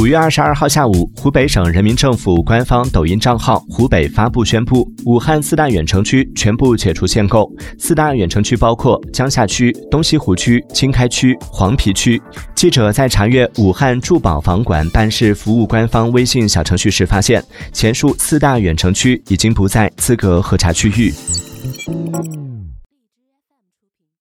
五月二十二号下午，湖北省人民政府官方抖音账号“湖北”发布宣布，武汉四大远城区全部解除限购。四大远城区包括江夏区、东西湖区、经开区、黄陂区。记者在查阅武汉住保房管办事服务官方微信小程序时，发现前述四大远城区已经不在资格核查区域。